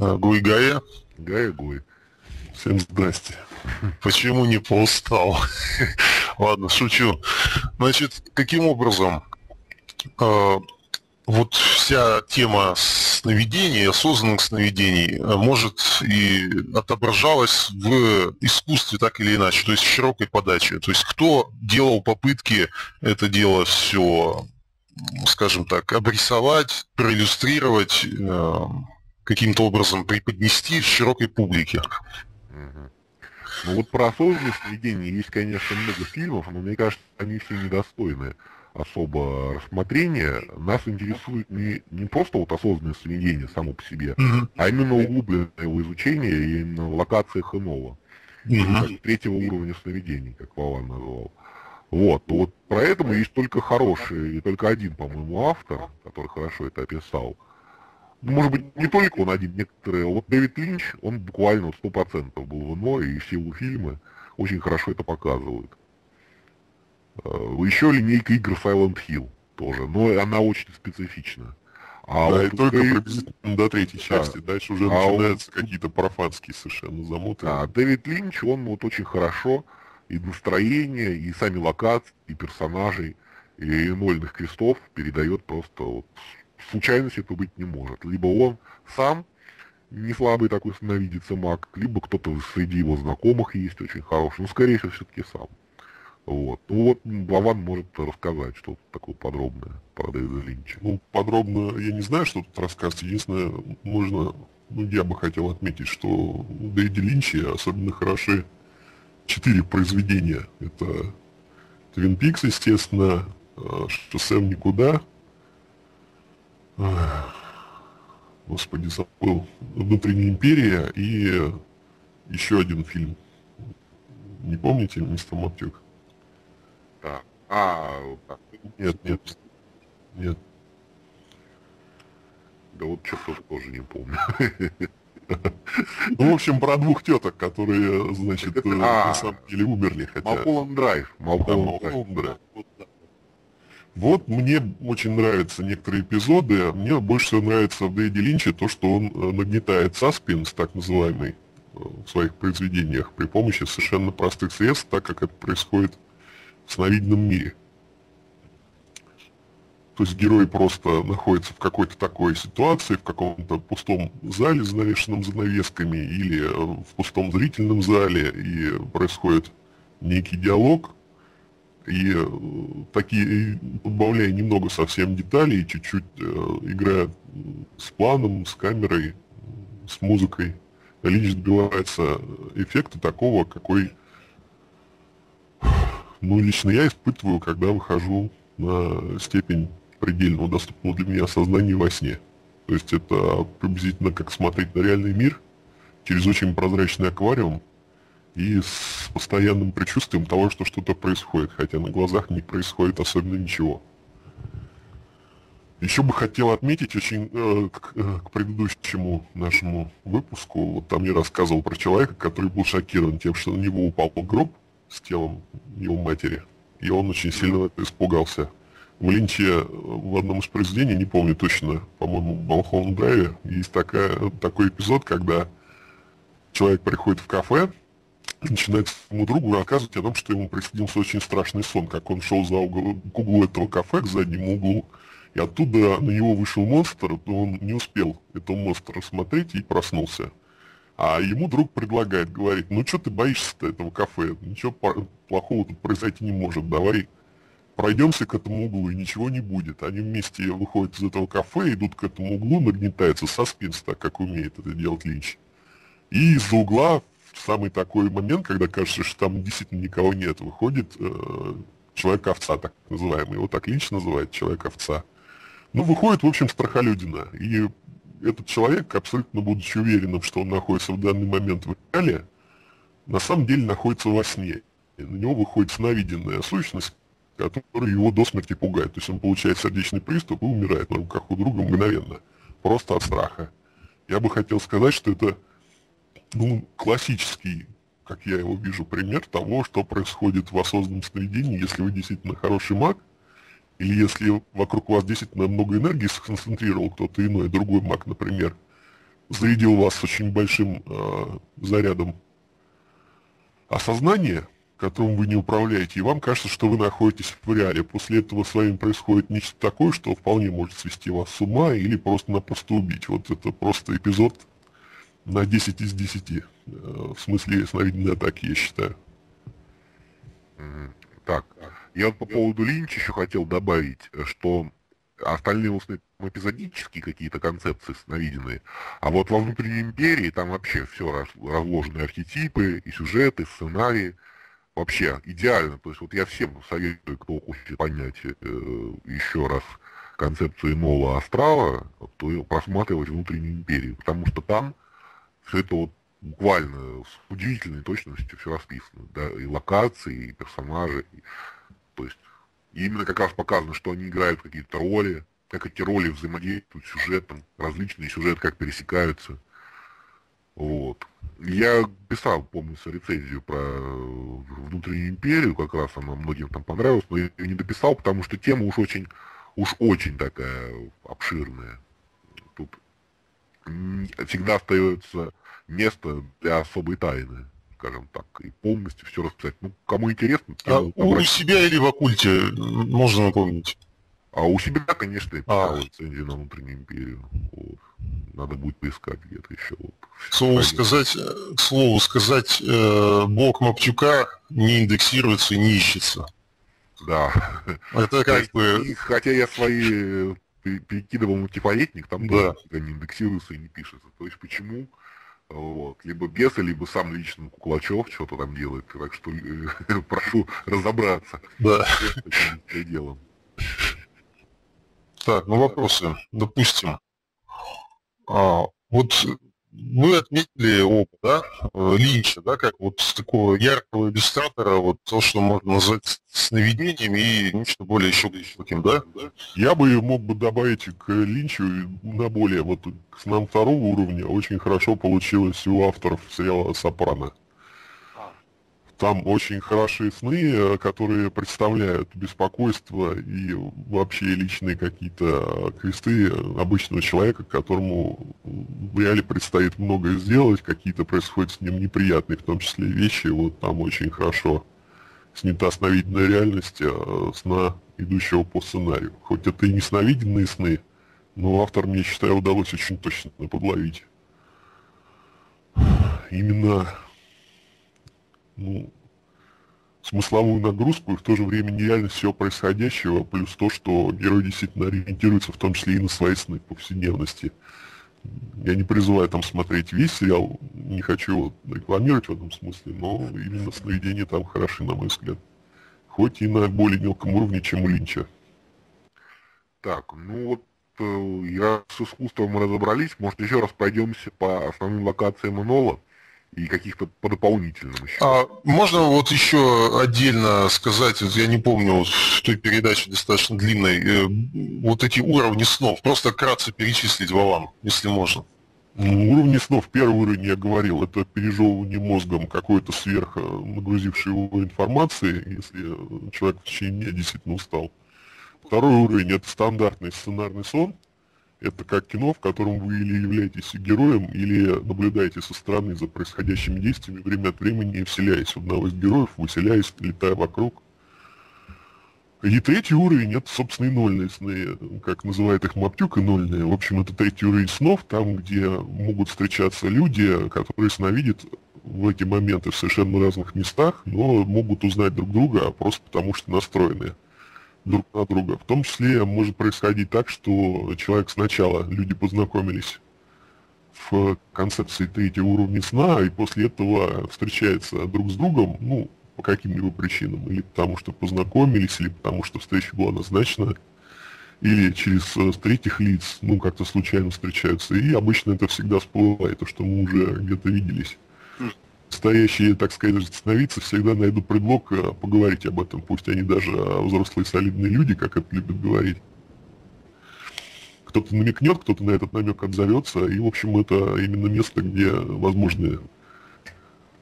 Гуй Гая. Гая Гуй. Всем здрасте. Почему не поустал? Ладно, шучу. Значит, каким образом э, вот вся тема сновидений, осознанных сновидений, э, может и отображалась в искусстве так или иначе, то есть в широкой подаче. То есть кто делал попытки это дело все, скажем так, обрисовать, проиллюстрировать, э, каким-то образом преподнести широкой публике. Ну вот про осознанное сновидение есть, конечно, много фильмов, но мне кажется, они все недостойны особо рассмотрения. Нас интересует не, не просто вот осознанное сновидение само по себе, mm-hmm. а именно углубленное его изучение и именно в локациях иного. Mm-hmm. третьего уровня сновидений, как Вован назвал. Вот, вот про это есть только хороший, и только один, по-моему, автор, который хорошо это описал – может быть, не только он один, некоторые. Вот Дэвид Линч, он буквально сто процентов был в ИНО, и все его фильмы очень хорошо это показывают. Э, Еще линейка игр Silent Hill тоже, но она очень специфична. А да, вот и только Дэвид... приблизительно до третьей части, да. дальше уже а начинаются он... какие-то профанские совершенно замоты. А Дэвид Линч, он вот очень хорошо и настроение, и сами локации, и персонажей, и нольных крестов передает просто вот случайность это быть не может. Либо он сам не слабый такой становится маг, либо кто-то среди его знакомых есть очень хороший, но скорее всего все-таки сам. Вот. Ну вот Вован может рассказать что-то такое подробное про Дэвида Линча. Ну, подробно я не знаю, что тут рассказать. Единственное, можно, ну, я бы хотел отметить, что у Дэвида Линча особенно хороши четыре произведения. Это Твин Пикс, естественно, Шоссе в никуда, Господи, забыл. Внутренняя империя и еще один фильм. Не помните, мистер Матюк? Да. А, нет, нет. Нет. Да вот что-то тоже не помню. Ну, в общем, про двух теток, которые, значит, э, на самом деле умерли. Хотя... Малхолланд Драйв. Малхолланд Драйв. Вот мне очень нравятся некоторые эпизоды. Мне больше всего нравится в Дэйди Линче то, что он э, нагнетает саспенс, так называемый, э, в своих произведениях при помощи совершенно простых средств, так как это происходит в сновидном мире. То есть герой просто находится в какой-то такой ситуации, в каком-то пустом зале, занавешенном занавесками, или э, в пустом зрительном зале, и происходит некий диалог, и э, такие, добавляя немного совсем деталей, чуть-чуть э, играя с планом, с камерой, с музыкой, Линч добивается эффекта такого, какой, ну, лично я испытываю, когда выхожу на степень предельного доступного для меня сознания во сне. То есть это приблизительно как смотреть на реальный мир через очень прозрачный аквариум, и с постоянным предчувствием того, что что-то происходит, хотя на глазах не происходит особенно ничего. Еще бы хотел отметить очень э, к, э, к предыдущему нашему выпуску, вот там я рассказывал про человека, который был шокирован тем, что на него упал гроб с телом его матери, и он очень сильно испугался. В Линче э, в одном из произведений, не помню точно, по-моему, в Малхолланд Драйве, есть такая, такой эпизод, когда человек приходит в кафе, начинает своему другу рассказывать о том, что ему приснился очень страшный сон, как он шел за угол, к углу этого кафе, к заднему углу, и оттуда на него вышел монстр, но он не успел этого монстра рассмотреть и проснулся. А ему друг предлагает, говорит, ну что ты боишься-то этого кафе, ничего плохого тут произойти не может, давай пройдемся к этому углу и ничего не будет. Они вместе выходят из этого кафе, идут к этому углу, нагнетается саспенс, так как умеет это делать Линч. И из-за угла самый такой момент, когда кажется, что там действительно никого нет, выходит э, человек-овца, так называемый, его так лично называют, человек-овца. Ну, выходит, в общем, страхолюдина. И этот человек, абсолютно будучи уверенным, что он находится в данный момент в реале, на самом деле находится во сне. И на него выходит сновиденная сущность, которая его до смерти пугает. То есть он получает сердечный приступ и умирает на руках у друга мгновенно. Просто от страха. Я бы хотел сказать, что это ну, классический, как я его вижу, пример того, что происходит в осознанном сновидении, если вы действительно хороший маг, или если вокруг вас действительно много энергии сконцентрировал кто-то иной, другой маг, например, зарядил вас очень большим э, зарядом осознания, которым вы не управляете, и вам кажется, что вы находитесь в реале. После этого с вами происходит нечто такое, что вполне может свести вас с ума или просто-напросто убить. Вот это просто эпизод на 10 из 10. Э, в смысле сновидения атаки, я считаю. Так, я по поводу Линча еще хотел добавить, что остальные в эпизодические какие-то концепции сновиденные, а вот во внутренней империи там вообще все раз, разложены архетипы, и сюжеты, и сценарии, вообще идеально. То есть вот я всем советую, кто хочет понять э, еще раз концепцию иного астрала, то просматривать внутреннюю империю, потому что там все это вот буквально с удивительной точностью все расписано, да, и локации, и персонажи, и, то есть именно как раз показано, что они играют какие-то роли, как эти роли взаимодействуют с сюжетом, различные сюжеты как пересекаются. Вот. Я писал, помню, рецензию про внутреннюю империю, как раз она многим там понравилась, но я ее не дописал, потому что тема уж очень, уж очень такая обширная. Тут всегда остается место для особой тайны, скажем так, и полностью все расписать. Ну, кому интересно, а у себя или в оккульте можно напомнить? А у себя, конечно, я писал а. рецензию на внутреннюю империю. Вот. Надо будет поискать где-то еще. Вот. К слову сказать, к слову сказать, э, блок Маптюка не индексируется и не ищется. Да. Это как бы... Хотя я свои перекидывал мультиполетник, там да. тоже не индексируется и не пишется. То есть почему? Вот. Либо бесы, либо сам лично Куклачев что-то там делает. Так что э, прошу разобраться да. с этим делом. Так, ну вопросы. Допустим, а, вот вы отметили опыт, да, э, Линча, да, как вот такого яркого иллюстратора, вот то, что можно назвать сновидением и нечто более еще таким, да? Я бы мог бы добавить к Линчу на более вот к нам второго уровня очень хорошо получилось у авторов сериала «Сопрано». Там очень хорошие сны, э, которые представляют беспокойство и вообще личные какие-то квесты обычного человека, которому в реале предстоит многое сделать, какие-то происходят с ним неприятные, в том числе вещи. Вот там очень хорошо снята сновидная реальность э, сна, идущего по сценарию. Хоть это и не сновиденные сны, но автор, мне считаю, удалось очень точно подловить. Именно ну, смысловую нагрузку и в то же время нереальность всего происходящего, плюс то, что герой действительно ориентируется в том числе и на свои сны повседневности. Я не призываю там смотреть весь сериал, не хочу рекламировать в этом смысле, но именно сновидения там хороши, на мой взгляд. Хоть и на более мелком уровне, чем у Линча. Так, ну вот э, я с искусством разобрались, может еще раз пройдемся по основным локациям Энола и каких-то по дополнительным еще. А, можно вот еще отдельно сказать, я не помню, вот в той передаче достаточно длинной, э, вот эти уровни снов, просто кратко перечислить вам, если можно. Ну, уровни снов, первый уровень, я говорил, это пережевывание мозгом какой-то сверх нагрузившей его информации, если человек в течение дня действительно устал. Второй уровень – это стандартный сценарный сон – это как кино, в котором вы или являетесь героем, или наблюдаете со стороны за происходящими действиями, время от времени вселяясь в одного из героев, выселяясь, летая вокруг. И третий уровень, это, собственно, и нольные сны, как называет их Маптюк, и нольные. В общем, это третий уровень снов, там, где могут встречаться люди, которые сновидят в эти моменты в совершенно разных местах, но могут узнать друг друга просто потому, что настроены друг на друга. В том числе может происходить так, что человек сначала, люди познакомились в концепции третьего уровня сна, и после этого встречаются друг с другом, ну, по каким-либо причинам, или потому что познакомились, или потому что встреча была назначена, или через э, третьих лиц, ну, как-то случайно встречаются, и обычно это всегда всплывает, то, что мы уже где-то виделись стоящие, так сказать, становиться, всегда найдут предлог э, поговорить об этом. Пусть они даже э, взрослые солидные люди, как это любят говорить. Кто-то намекнет, кто-то на этот намек отзовется. И, в общем, это именно место, где возможны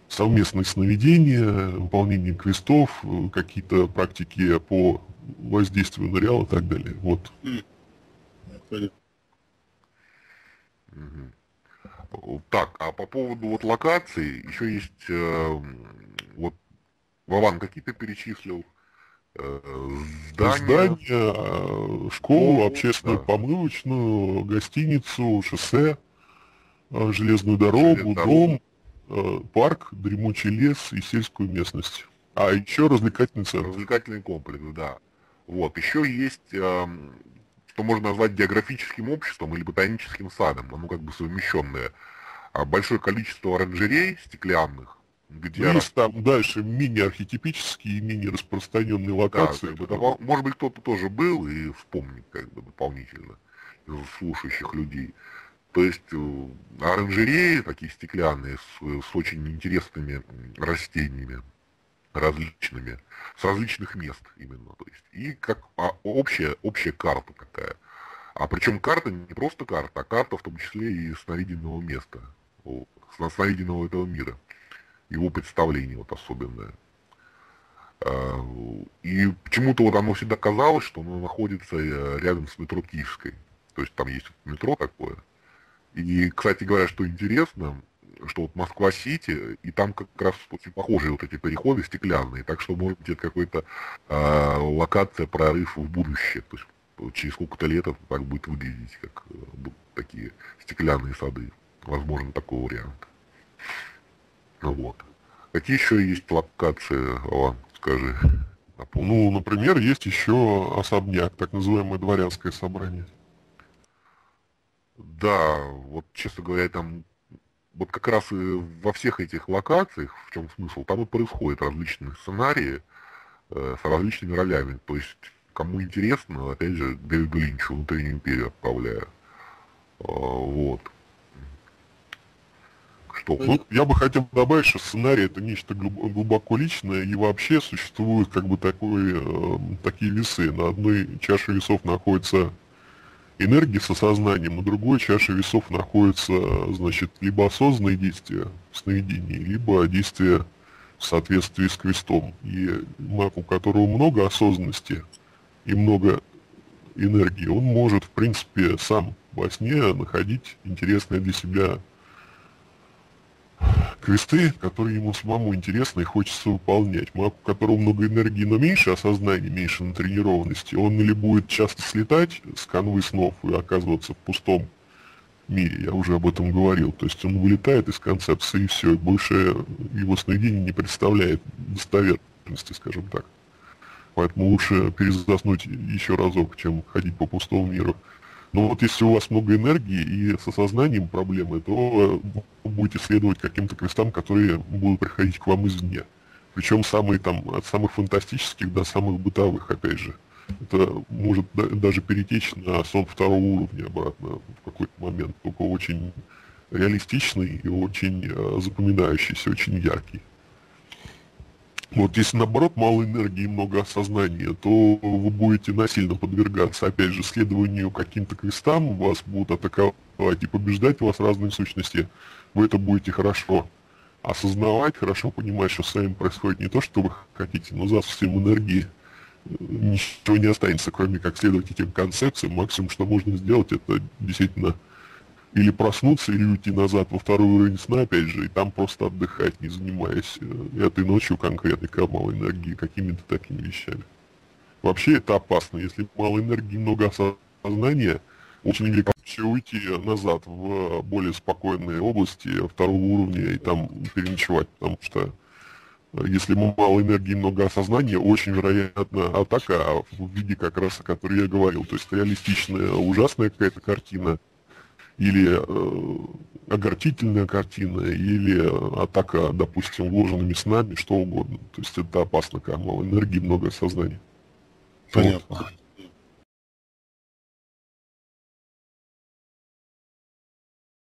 совместные сновидения, выполнение квестов, какие-то практики по воздействию на реал и так далее. Вот. Так, а по поводу вот локаций, еще есть, э, вот, Вован, какие ты перечислил? Э, здания, Здания э, школу, общественную да. помывочную, гостиницу, шоссе, э, железную дорогу, дом, парк, дремучий лес и сельскую местность. А еще развлекательный центр. Развлекательный комплекс, да. Вот, еще есть, что можно назвать географическим обществом или ботаническим садом, оно как бы совмещенное. А большое количество оранжерей стеклянных, где ну, есть там дальше мини-архетипические и мини-распространенные локации. Да, это, может быть, кто-то тоже был и вспомнит как бы дополнительно из слушающих людей. То есть э, оранжереи такие стеклянные с, с очень интересными растениями различными, с различных мест именно. То есть, и как а, общая, общая карта такая. А причем карта не просто карта, а карта в том числе и сновиденного места, вот, сновиденного этого мира его представление вот особенное. А, и почему-то вот оно всегда казалось, что оно находится э, рядом с метро Киевской. То есть там есть метро такое. И, кстати говоря, что интересно, что вот Москва-Сити, и там как раз очень похожие вот эти переходы стеклянные, так что может быть это какой-то э, локация, прорыв в будущее. То есть через сколько-то лет это так будет выглядеть, как э, такие стеклянные сады. Возможно, такой вариант. Ну вот. Какие еще есть локации, Алан, скажи? Ну, например, есть еще особняк, так называемое дворянское собрание. Да, вот, честно говоря, там вот как раз во всех этих локациях, в чем смысл, там и происходят различные сценарии э, с различными ролями. То есть, кому интересно, опять же, Дэвиду Линчу «Внутреннюю империю» отправляю. Э, вот что. Ну, я бы хотел добавить, что сценарий это нечто глубоко личное, и вообще существуют как бы такой, э, такие весы. На одной чаше весов находится энергия с осознанием, на другой чаше весов находится, значит, либо осознанные действия в сновидении, либо действия в соответствии с квестом. И маг, у которого много осознанности и много энергии, он может, в принципе, сам во сне находить интересное для себя квесты, которые ему самому интересны и хочется выполнять. Маг, у которого много энергии, но меньше осознания, меньше натренированности, он или будет часто слетать с канвы снов и оказываться в пустом мире, я уже об этом говорил. То есть он вылетает из концепции и все, больше его сновидение не представляет достоверности, скажем так. Поэтому лучше перезаснуть еще разок, чем ходить по пустому миру. Но вот если у вас много энергии и с осознанием проблемы, то вы будете следовать каким-то квестам, которые будут приходить к вам извне. Причем самые там, от самых фантастических до самых бытовых, опять же. Это может даже перетечь на сон второго уровня обратно в какой-то момент, только очень реалистичный и очень э, запоминающийся, очень яркий. Вот если наоборот мало энергии и много осознания, то вы будете насильно подвергаться, опять же, следованию каким-то квестам, вас будут атаковать и побеждать вас разные сущности, вы это будете хорошо осознавать, хорошо понимать, что с вами происходит не то, что вы хотите, но за всем энергии ничего не останется, кроме как следовать этим концепциям. Максимум, что можно сделать, это действительно или проснуться, или уйти назад во второй уровень сна, опять же, и там просто отдыхать, не занимаясь э, этой ночью конкретной, когда мало энергии, какими-то такими вещами. Вообще это опасно. Если мало энергии, много осознания, очень велико уйти назад в более спокойные области второго уровня и там переночевать, потому что э, если мало энергии, много осознания, очень вероятно атака в виде как раз, о которой я говорил. То есть реалистичная, ужасная какая-то картина, или э, огорчительная картина, или атака, допустим, вложенными снами, что угодно. То есть это опасно, когда мало энергии, много сознания. Понятно. Вот.